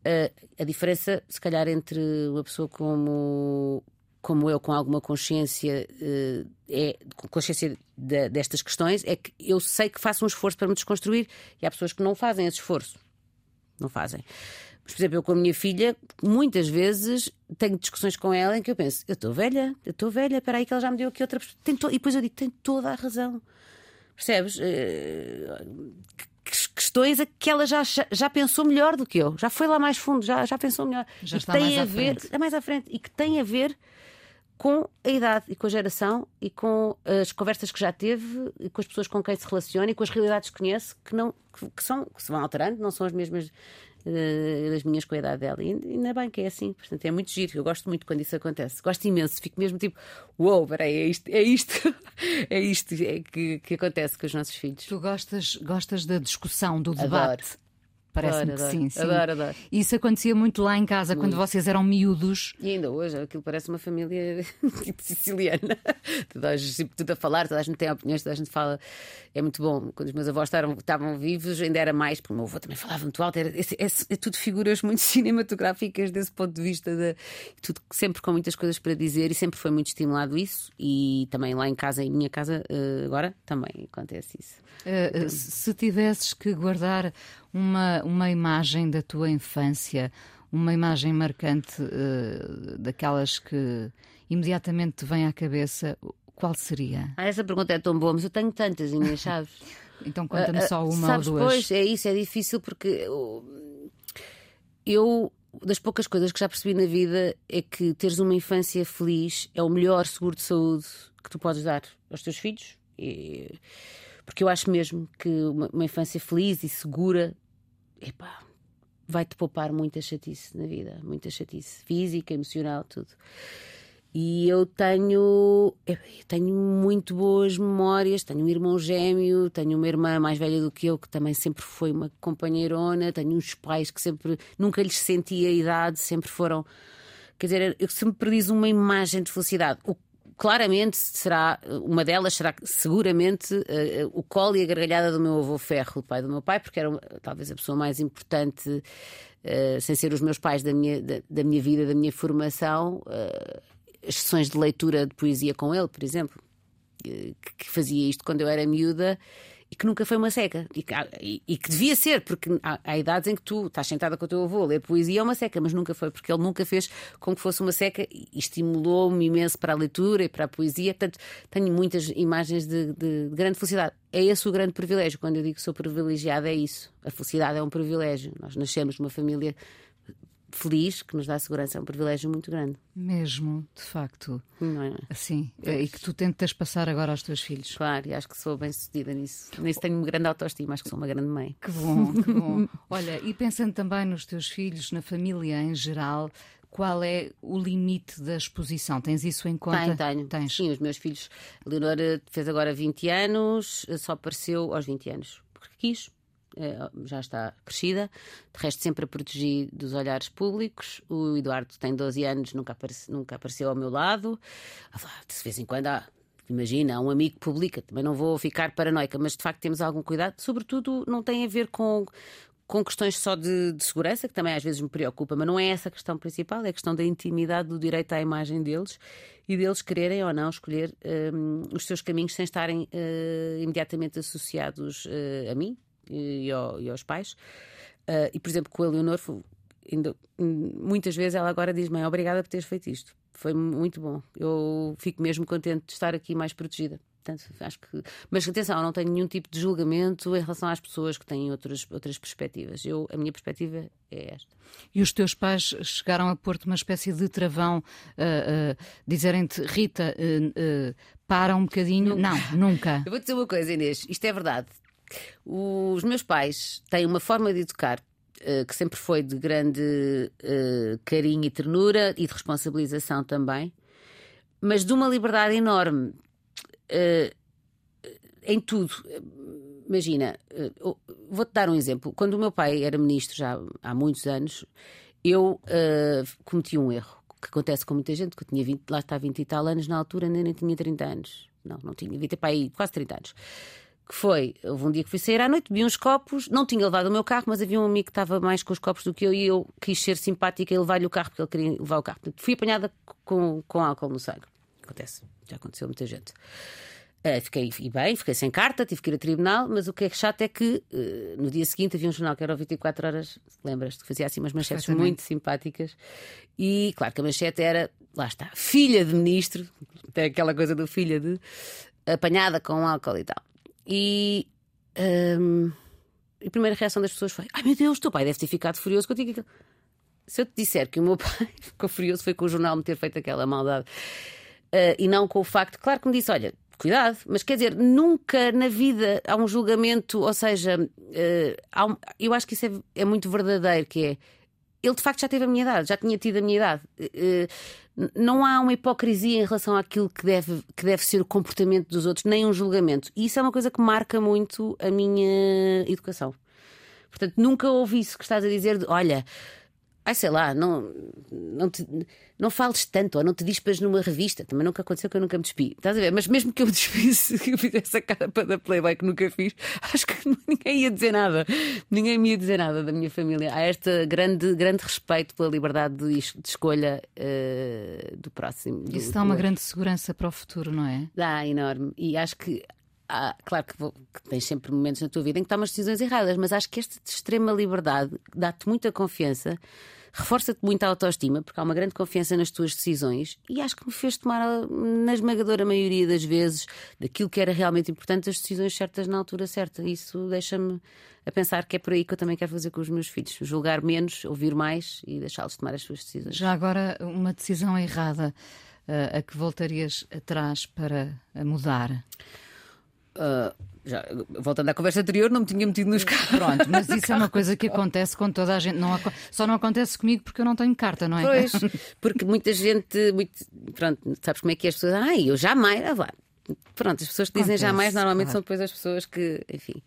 Uh, a diferença, se calhar, entre uma pessoa como como eu, com alguma consciência, eh, é, consciência de, destas questões, é que eu sei que faço um esforço para me desconstruir e há pessoas que não fazem esse esforço. Não fazem. Mas, por exemplo, eu com a minha filha, muitas vezes tenho discussões com ela em que eu penso: eu estou velha, eu estou velha, espera aí que ela já me deu aqui outra. To... E depois eu digo: tem toda a razão. Percebes? Uh, questões a que ela já, já pensou melhor do que eu, já foi lá mais fundo, já, já pensou melhor. Já e está tem mais a ver, é mais à frente e que tem a ver com a idade e com a geração e com as conversas que já teve e com as pessoas com quem se relaciona e com as realidades que conhece que não que, que são que se vão alterando não são as mesmas uh, das minhas com a idade dela. E ainda bem que é assim portanto é muito giro eu gosto muito quando isso acontece. Gosto imenso fico mesmo tipo uou wow, peraí é isto é isto <laughs> é isto é que, que acontece com os nossos filhos. Tu gostas gostas da discussão do debate? Adoro. Parece-me que sim, sim. Adoro, adoro. Isso acontecia muito lá em casa, muito. quando vocês eram miúdos. E ainda hoje, aquilo parece uma família tipo <laughs> siciliana. Toda a gente, tudo a falar, toda a gente tem opiniões, toda a gente fala. É muito bom. Quando os meus avós estavam, estavam vivos, ainda era mais, porque o meu avô também falava muito alto. Era, é, é, é tudo figuras muito <laughs> cinematográficas desse ponto de vista. De, tudo sempre com muitas coisas para dizer e sempre foi muito estimulado isso. E também lá em casa, em minha casa, eh, agora, também acontece isso. Uh, se tivesses que guardar uma, uma imagem da tua infância, uma imagem marcante uh, daquelas que imediatamente te vem à cabeça, qual seria? Ah, essa pergunta é tão boa, mas eu tenho tantas, Inês, sabes? <laughs> então conta-me uh, só uma sabes, ou duas. Pois, é isso, é difícil porque eu, das poucas coisas que já percebi na vida, é que teres uma infância feliz é o melhor seguro de saúde que tu podes dar aos teus filhos. E porque eu acho mesmo que uma, uma infância feliz e segura epá, vai-te poupar muita chatice na vida, muita chatice física, emocional, tudo. E eu tenho, eu tenho muito boas memórias. Tenho um irmão gêmeo, tenho uma irmã mais velha do que eu, que também sempre foi uma companheirona. Tenho uns pais que sempre, nunca lhes senti a idade, sempre foram. Quer dizer, eu sempre perdi uma imagem de felicidade. O claramente será, uma delas será seguramente uh, o colo e a gargalhada do meu avô Ferro, o pai do meu pai, porque era talvez a pessoa mais importante, uh, sem ser os meus pais da minha, da, da minha vida, da minha formação. Uh, as sessões de leitura de poesia com ele, por exemplo, que, que fazia isto quando eu era miúda e que nunca foi uma seca. E que, e, e que devia ser, porque há, há, idades em que tu estás sentada com o teu avô a ler poesia é uma seca, mas nunca foi, porque ele nunca fez com que fosse uma seca e estimulou-me imenso para a leitura e para a poesia. Portanto, tenho muitas imagens de, de, de grande felicidade. É esse o grande privilégio. Quando eu digo que sou privilegiada, é isso. A felicidade é um privilégio. Nós nascemos numa família feliz, que nos dá segurança, é um privilégio muito grande. Mesmo, de facto. Não é? Assim, é. e que tu tentas passar agora aos teus filhos. Claro, e acho que sou bem sucedida nisso. Nisso tenho uma grande autoestima, acho que sou uma grande mãe. Que bom, que <laughs> bom. Olha, e pensando também nos teus filhos, na família em geral, qual é o limite da exposição? Tens isso em conta? Tenho, tenho. Tens. Sim, os meus filhos. A Leonora fez agora 20 anos, só apareceu aos 20 anos, porque quis. Eh, Já está crescida, de resto, sempre a protegi dos olhares públicos. O Eduardo tem 12 anos, nunca, aparece- nunca apareceu ao meu lado. Ah, De vez em quando há, imagina, um amigo publica, também não vou ficar paranoica, mas de facto temos algum cuidado. Sobretudo, não tem a ver com, com questões só de, de segurança, que também às vezes me preocupa, mas não é essa a questão principal, é a questão da intimidade, do direito à imagem deles e deles quererem ou não escolher hum, os seus caminhos sem estarem eh, imediatamente associados eh, a mim e, ao- e aos pais. Ah, e, por exemplo, com a Leonor, hum, muitas vezes ela agora diz: Mãe, obrigada por teres feito isto. Foi muito bom. Eu fico mesmo contente de estar aqui mais protegida. Portanto, acho que... Mas atenção, não tenho nenhum tipo de julgamento em relação às pessoas que têm outras, outras perspectivas. Eu, a minha perspectiva é esta. E os teus pais chegaram a pôr-te uma espécie de travão, ah, ah, dizerem-te, Rita, ah, para um bocadinho. Não, nunca. Eu vou dizer uma coisa, Inês, isto é verdade. Os meus pais têm uma forma de educar eh, que sempre foi de grande eh, carinho e ternura e de responsabilização também, mas de uma liberdade enorme eh, em tudo. Imagina, vou-te dar um exemplo. Quando o meu pai era ministro, já há muitos anos, eu cometi um erro que acontece com muita gente, que eu tinha 20, lá está 20 e tal anos, na altura ainda nem tinha 30 anos. Não, não tinha, devia ter aí quase 30 anos. Que foi, houve um dia que fui sair à noite, vi uns copos, não tinha levado o meu carro, mas havia um amigo que estava mais com os copos do que eu e eu quis ser simpática e levar-lhe o carro porque ele queria levar o carro. Portanto, fui apanhada com, com álcool no sangue. Acontece, já aconteceu a muita gente. Eh, fiquei e bem, fiquei sem carta, tive que ir a tribunal, mas o que é chato é que eh, no dia seguinte havia um jornal que era o 24 horas, lembras-te, que fazia assim umas manchetes muito simpáticas. E claro que a manchete era, lá está, filha de ministro, <laughs> tem aquela coisa do filha de, apanhada com álcool e tal. E hum, a primeira reação das pessoas foi: Ai meu Deus, teu pai deve ter ficado furioso contigo. Se eu te disser que o meu <laughs> pai ficou furioso foi com o jornal me ter feito aquela maldade Uh, e não com o facto, claro que me disse: olha, cuidado, mas quer dizer, nunca na vida há um julgamento, ou seja, uh, um- eu acho que isso é, é muito verdadeiro, que é ele de facto já teve a minha idade, já tinha tido a minha idade. Uh, n- não há uma hipocrisia em relação àquilo que deve, que deve ser o comportamento dos outros, nem um julgamento. E isso é uma coisa que marca muito a minha educação. Portanto, nunca ouvi isso que estás a dizer de, olha, ai sei lá, não, não, te, não fales tanto, ou não te dispas numa revista. Também nunca aconteceu que eu nunca me despi. Estás a ver? Mas mesmo que eu me <laughs> despisse, que eu fizesse a capa da Playboy que nunca fiz, <laughs> acho que ninguém ia dizer nada. Ninguém me ia dizer nada da minha família. Há este grande, grande respeito pela liberdade de, de escolha eh, do próximo. do- Isso dá do uma outro. grande segurança para o futuro, não é? Dá, enorme. E acho que. Há- claro que, vou- que tens sempre momentos na tua vida em que tomas decisões erradas, mas acho que esta extrema liberdade dá-te muita confiança, reforça-te muita autoestima, porque há uma grande confiança nas tuas decisões e acho que me fez tomar, a- na esmagadora maioria das vezes, daquilo que era realmente importante, as decisões certas na altura certa. Isso deixa-me a pensar que é por aí que eu também quero fazer com os meus filhos: julgar menos, ouvir mais e deixá-los tomar as suas decisões. Já agora, uma decisão errada ah, a que voltarias atrás para a mudar? Ah, já, voltando à conversa anterior, não me tinha metido nos carros. Pronto, mas <laughs> isso é uma coisa que acontece com toda a gente. Não, só não acontece comigo porque eu não tenho carta, não é? Pois, <laughs> porque muita gente, muito, pronto, sabes como é que é as pessoas, ai, eu jamais, ah, vá. Pronto, as pessoas que dizem Acontece, jamais normalmente claro. são depois as pessoas que, enfim.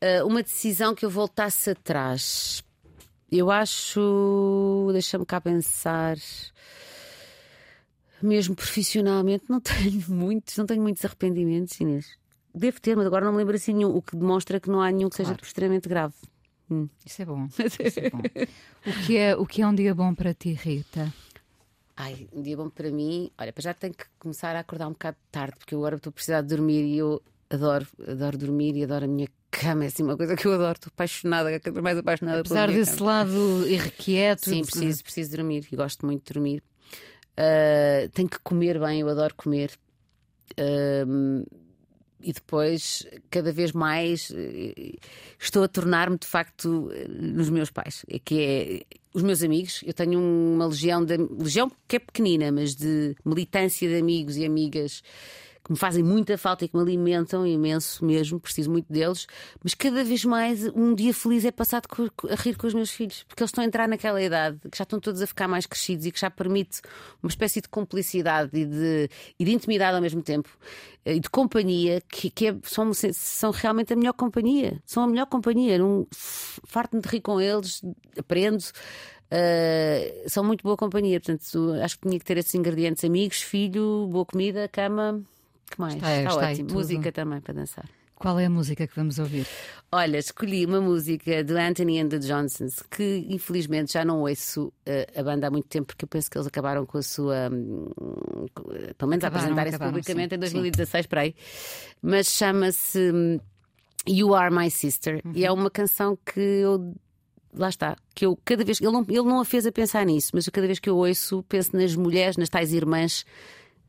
Ah, uma decisão que eu voltasse atrás, eu acho, deixa-me cá pensar. Mesmo profissionalmente, não <laughs> tenho muitos, não tenho muitos arrependimentos, Inês. Devo ter, mas agora não me lembro assim nenhum, o que demonstra que não há nenhum que seja Claro. extremamente grave. Isso é bom. <laughs> Isso é bom. O, que é, o que é um dia bom para ti, Rita? Ai, um dia bom para mim. Olha, para já tenho que começar a acordar um bocado tarde, porque eu agora estou a precisar de dormir e eu adoro, adoro dormir e adoro a minha cama. É assim uma coisa que eu adoro. Estou apaixonada, cada vez mais apaixonada Apesar pela desse cama. lado irrequieto. Sim, preciso, preciso dormir e gosto muito de dormir. Ah, tenho que comer bem, eu adoro comer. Ahm, e depois, cada vez mais, eh, estou a tornar-me de facto eh, nos meus pais. É que é os meus amigos. Eu tenho uma legião, de, legião que é pequenina, mas de militância de amigos e amigas que me fazem muita falta e que me alimentam imenso mesmo, preciso muito deles, mas cada vez mais um dia feliz é passado a rir com os meus filhos, porque eles estão a entrar naquela idade que já estão todos a ficar mais crescidos e que já permite uma espécie de cumplicidade e de, e de intimidade ao mesmo tempo eh, e de companhia que, que é, são, são realmente a melhor companhia. São a melhor companhia. Um, farto-me de rir com eles, aprendo. Uh, são muito boa companhia, portanto, acho que tinha que ter esses ingredientes: amigos, filho, boa comida, cama. Que mais? Está, está, está ótimo. Música também para dançar. Qual é a música que vamos ouvir? Olha, escolhi uma música do Anthony and the Johnsons que infelizmente já não ouço uh, a banda há muito tempo porque eu penso que eles acabaram com a sua. Um, pelo menos apresentarem-se publicamente sim, em 2016 para aí. Mas chama-se hum, You Are My Sister uhum. e é uma canção que eu lá está, que eu cada vez ele não, ele não a fez a pensar nisso, mas cada vez que eu ouço, penso nas mulheres, nas tais irmãs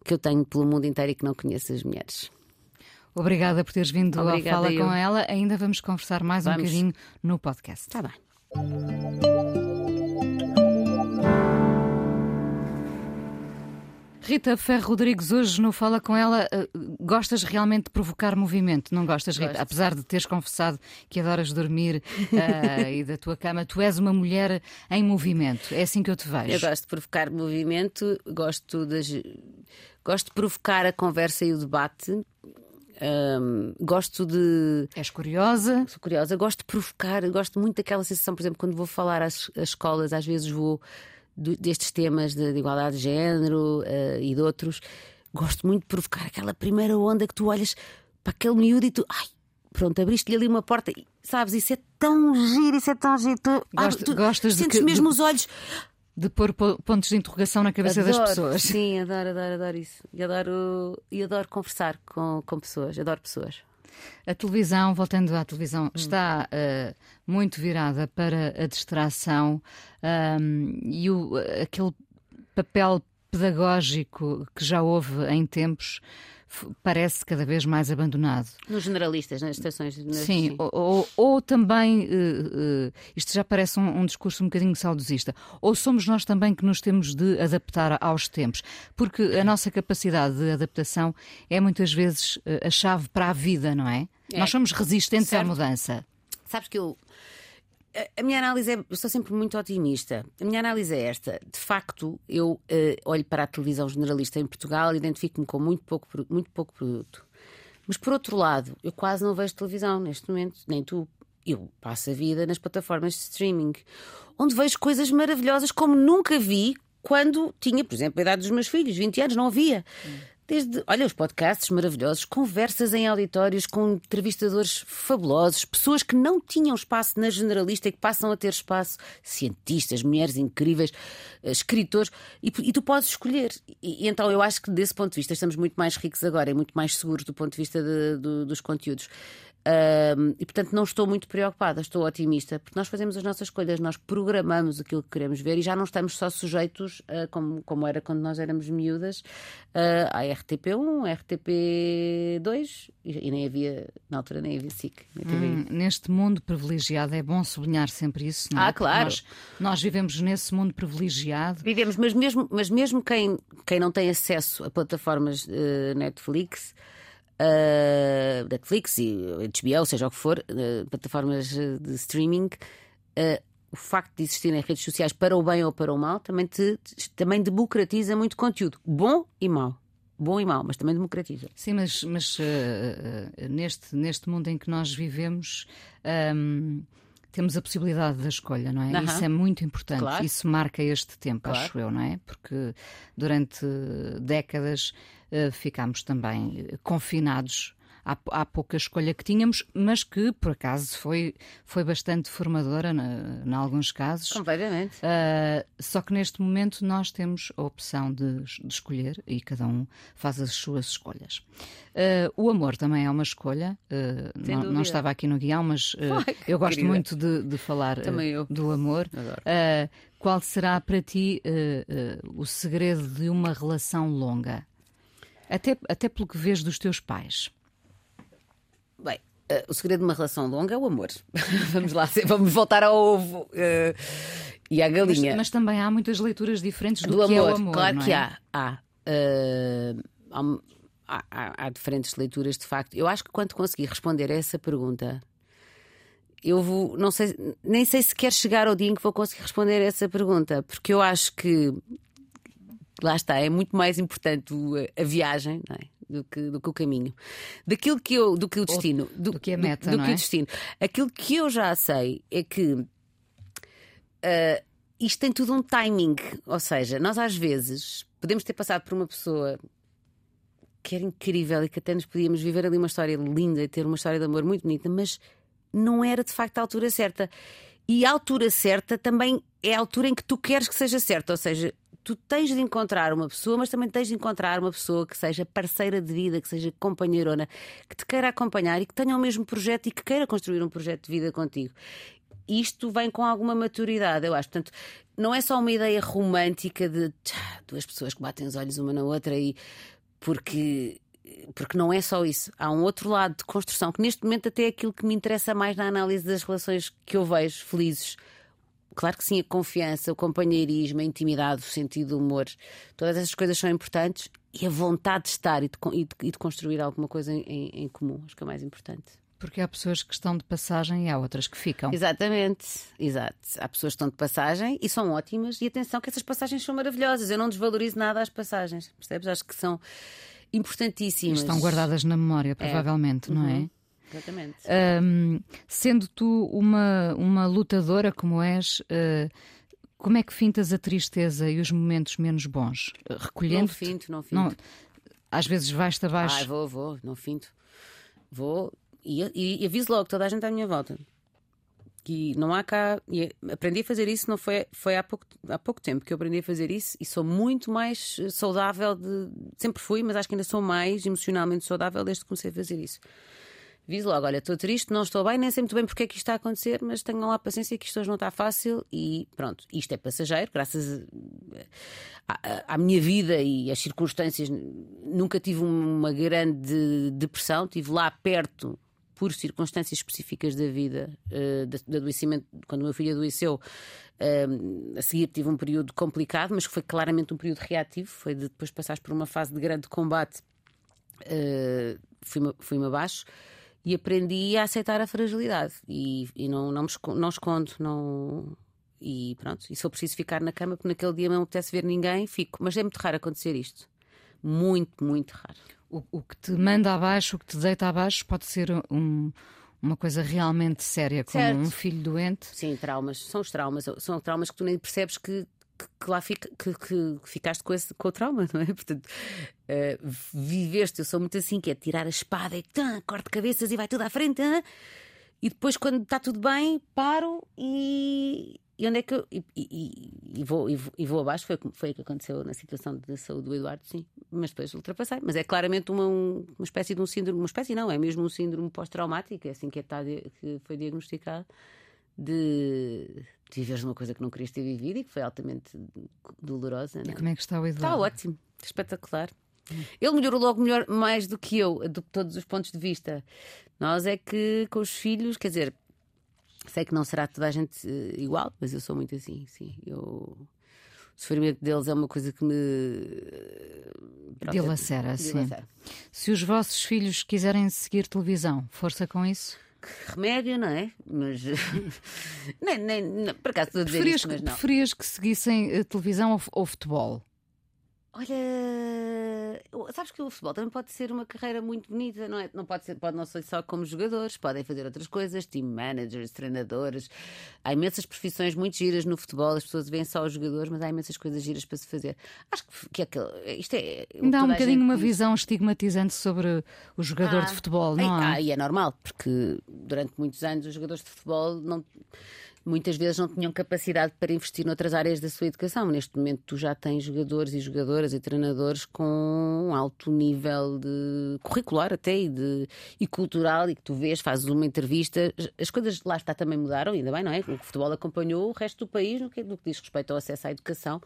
que eu tenho pelo mundo inteiro e que não conheço as mulheres. Obrigada por teres vindo Obrigada Fala eu. com ela. Ainda vamos conversar mais vamos. um bocadinho no podcast. Está bem. Rita Ferro Rodrigues, hoje no Fala com ela, uh, gostas realmente de provocar movimento, não gostas, Rita? Gosto. Apesar de teres confessado que adoras dormir uh, e da tua cama, tu és uma mulher em movimento, é assim que eu te vejo. Eu gosto de provocar movimento, gosto de, gosto de provocar a conversa e o debate. Um, gosto de. És curiosa? Sou curiosa, gosto de provocar, gosto muito daquela sensação, por exemplo, quando vou falar às, às escolas, às vezes vou destes temas de, de, igualdade de género uh, e de outros, gosto muito de provocar aquela primeira onda que tu olhas para aquele miúdo e tu, ai, pronto, abriste-lhe ali uma porta, e, sabes? Isso é tão giro, isso é tão giro. Tu, Gosto, ah, tu gostas sentes de que, mesmo de, os olhos. De pôr pontos de interrogação na cabeça adoro, das pessoas. <laughs> Sim, adoro, adoro, adoro isso. E adoro, e adoro conversar com, com pessoas, adoro pessoas. A televisão, voltando à televisão, hum. está uh, muito virada para a distração um, e o, aquele papel pedagógico que já houve em tempos parece cada vez mais abandonado. Nos generalistas, nas estações. Nas... Sim, ou, ou, ou, também, uh, uh, isto já parece um, um, discurso um bocadinho saudosista, ou somos nós também que nos temos de adaptar aos tempos, porque a nossa capacidade de adaptação é muitas vezes uh, a chave para a vida, não é? é. Nós somos resistentes à mudança. Sabes que eu a minha análise é. Eu sou sempre muito otimista. A minha análise é esta. De facto, eu uh, olho para a televisão generalista em Portugal e identifico-me com muito pouco, muito pouco produto. Mas, por outro lado, eu quase não vejo televisão neste momento, nem tu. Eu passo a vida nas plataformas de streaming, onde vejo coisas maravilhosas como nunca vi quando tinha, por exemplo, a idade dos meus filhos, 20 anos, não havia. Hum. Desde, olha, os podcasts maravilhosos, conversas em auditórios com entrevistadores fabulosos, pessoas que não tinham espaço na generalista e que passam a ter espaço, cientistas, mulheres incríveis, eh, escritores, e, e tu podes escolher. E, e, então eu acho que desse ponto de vista estamos muito mais ricos agora e muito mais seguros do ponto de vista de, dos conteúdos. Uh, e portanto não estou muito preocupada, estou otimista, porque nós fazemos as nossas escolhas, nós programamos aquilo que queremos ver e já não estamos só sujeitos, uh, como, como era quando nós éramos miúdas, uh, à RTP1, RTP2 e, e, nem havia, na altura nem havia SIC. Hum, neste mundo privilegiado, é bom sublinhar sempre isso, não é? Ah, claro. Nós, nós, vivemos nesse mundo privilegiado. Vivemos, mas mesmo, mas mesmo quem, quem não tem acesso a plataformas Netflix uh, Netflix e HBO, seja o que for, uh, plataformas de streaming, uh, o facto de existirem redes sociais para o bem ou para o mal também, te, também democratiza muito conteúdo, bom e mau. Bom e mau, mas também democratiza. Sim, mas, mas neste, neste mundo em que nós vivemos. Um temos a possibilidade da escolha, não é? Isso é muito importante. Claro. Isso marca este tempo, claro. acho eu, não é? Porque durante décadas uh, ficámos também confinados há, há pouca escolha que tínhamos, mas que por acaso foi, foi bastante formadora em alguns casos. Completamente. Uh, só que neste momento nós temos a opção de, de escolher e cada um faz as suas escolhas. Uh, o amor também é uma escolha. Uh, não, não, estava aqui no guião, mas Ai, eu gosto querida. muito de, de falar do amor. qual será para ti o segredo de uma relação longa? Até, até pelo que vês dos teus pais. Bem, uh, o segredo de uma relação longa é o amor. <laughs> vamos lá, <laughs> vamos voltar ao ovo uh, e à galinha. Mas, mas, também há muitas leituras diferentes do, do que amor. é o amor. Claro que é? há. há. Uh, há há, há, há diferentes leituras, de facto. Eu acho que quando conseguir responder a essa pergunta, eu vou, não sei, nem sei se quer chegar ao dia em que vou conseguir responder a essa pergunta, porque eu acho que lá está, é muito mais importante a viagem, é? Do que, do que o caminho. Daquilo que eu, do que o destino. Do, do que a meta. Do, do que é? o destino. Aquilo que eu já sei é que uh, isto tem tudo um timing. Ou seja, nós às vezes podemos ter passado por uma pessoa que era incrível e que até nos podíamos viver ali uma história linda e ter uma história de amor muito bonita, mas não era de facto a altura certa. E a altura certa também é a altura em que tu queres que seja certa, ou seja, tu tens de encontrar uma pessoa, mas também tens de encontrar uma pessoa que seja parceira de vida, que seja companheirona, que te queira acompanhar e que tenha o mesmo projeto e que queira construir um projeto de vida contigo. Isto vem com alguma maturidade, eu acho. Portanto, não é só uma ideia romântica de tchá, duas pessoas que batem os olhos uma na outra e porque porque não é só isso. Há um outro lado de construção que neste momento até é aquilo que me interessa mais na análise das relações que eu vejo felizes Claro que sim, a confiança, o companheirismo, a intimidade, o sentido do humor, todas essas coisas são importantes e a vontade de estar e de, e de, e de construir alguma coisa em, em, comum, acho que é mais importante. Porque há pessoas que estão de passagem e há outras que ficam. Exatamente, exato. Há pessoas que estão de passagem e são ótimas, e atenção que essas passagens são maravilhosas. Eu não desvalorizo nada as passagens, percebes? Acho que são importantíssimas. E estão guardadas na memória, provavelmente, é. não é? Exatamente. Um, sendo tu uma, uma lutadora como és, uh, como é que fintas a tristeza e os momentos menos bons? Recolhendo? Não finto, não finto. Não, às vezes vais-te abaixo. Ah, vou, vou, não finto. Vou e, e, e aviso logo toda a gente à minha volta. Que não há cá. Aprendi a fazer isso, não foi, foi há, pouco, há pouco tempo que eu aprendi a fazer isso e sou muito mais saudável. De, sempre fui, mas acho que ainda sou mais emocionalmente saudável desde que comecei a fazer isso. Aviso logo, olha, estou triste, não estou bem, nem sei muito bem porque é que isto está a acontecer, mas tenham lá paciência que isto hoje não está fácil e pronto, isto é passageiro, graças à, minha vida e às circunstâncias. Nunca tive uma grande depressão, tive lá perto por circunstâncias específicas da vida, uh, do adoecimento, quando o meu filho adoeceu, uh, a seguir tive um período complicado, mas que foi claramente um período reativo, foi de depois passares por uma fase de grande combate, uh, fui-me fui abaixo e aprendi a aceitar a fragilidade e, e não, não, me escondo, não escondo, não. E pronto, e se for preciso ficar na cama, porque naquele dia não me apetece ver ninguém, fico. Mas é muito raro acontecer isto. Muito, muito raro. O, o que te manda abaixo, o que te deita abaixo, pode ser um, uma coisa realmente séria, como certo. um filho doente. Sim, traumas. São os traumas. São traumas que tu nem percebes que, que, que lá fica, que, que, ficaste com, esse, com o trauma, não é? <laughs> Portanto, uh, viveste, eu sou muito assim, que é tirar a espada e tã, corte cabeças e vai tudo à frente, e depois, quando está tudo bem, paro e. E onde é que eu. E, e, e vou, e, vou, e vou abaixo, foi, foi o que aconteceu na situação de saúde do Eduardo, sim, mas depois ultrapassei. Mas é claramente uma, uma espécie de um síndrome, uma espécie não, é mesmo um síndrome pós-traumático, é assim que, é, que foi diagnosticado de viveres uma coisa que não querias ter vivido e que foi altamente dolorosa. E como é que está o Eduardo? Está ótimo, espetacular. Ele melhorou logo melhor, mais do que eu, de todos os pontos de vista. Nós é que com os filhos, quer dizer, sei que não será toda a gente uh, igual, mas eu sou muito assim, sim. Eu, o sofrimento deles é uma coisa que me. Pronto, dilacera, sim. Se os vossos filhos quiserem seguir televisão, força com isso? Remédio, não é? Mas <laughs> nem, nem, nem, por acaso estou a dizer preferias isto, mas não. Preferias que seguissem eh, televisão ou, ou futebol? Olha, sabes que o futebol também pode ser uma carreira muito bonita, não é? Não pode ser, pode não ser só como jogadores, podem fazer outras coisas, team managers, treinadores. Há imensas profissões muito giras no futebol, as pessoas veem só os jogadores, mas há imensas coisas giras para se fazer. Acho que, é aquele, isto é. Há um bocadinho uma visão estigmatizante sobre o jogador ah, de futebol, não é? Ah, e é normal, porque durante muitos anos os jogadores de futebol não muitas vezes não tinham capacidade para investir noutras áreas da sua educação. Neste momento, tu já tens jogadores e jogadoras e treinadores com um alto nível de curricular até e, de, e cultural, e que tu vês, fazes uma entrevista. As coisas lá está também mudaram, ainda bem, não é? O futebol acompanhou o resto do país no que, no que diz respeito ao acesso à educação.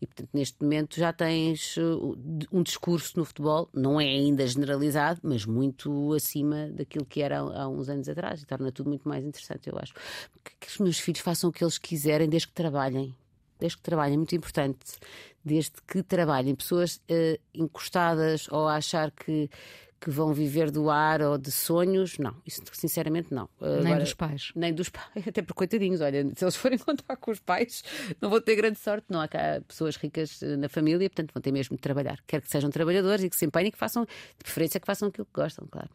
E, portanto, neste momento já tens uh, um discurso no futebol, não é ainda generalizado, mas muito acima daquilo que era há, uns anos atrás, e torna tudo muito mais interessante, eu acho. Que, que os meus filhos façam o que eles quiserem, desde que trabalhem. Desde que trabalhem, muito importante. desde que trabalhem. Pessoas uh, encostadas ou a achar que, que vão viver do ar ou de sonhos, não, isso sinceramente não. Nem Agora, dos pais. Nem dos pais, <laughs> até por coitadinhos, olha, se eles forem <laughs> contar com os pais, não vão ter grande sorte, não há cá pessoas ricas eh, na família, portanto vão ter mesmo de trabalhar. Quer que sejam trabalhadores e que se empenhem e que façam, de preferência, que façam aquilo que gostam, claro.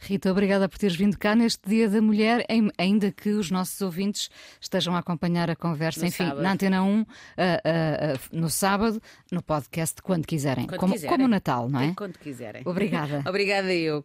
Rita, obrigada por teres vindo cá neste Dia da Mulher, ainda que os nossos ouvintes estejam a acompanhar a conversa, no enfim, sábado. na Antena 1, uh, uh, uh, no sábado, no podcast, quando quiserem. Quando como, quiserem. como o Natal, não é? Quando quiserem. Obrigada. <laughs> Obrigada eu.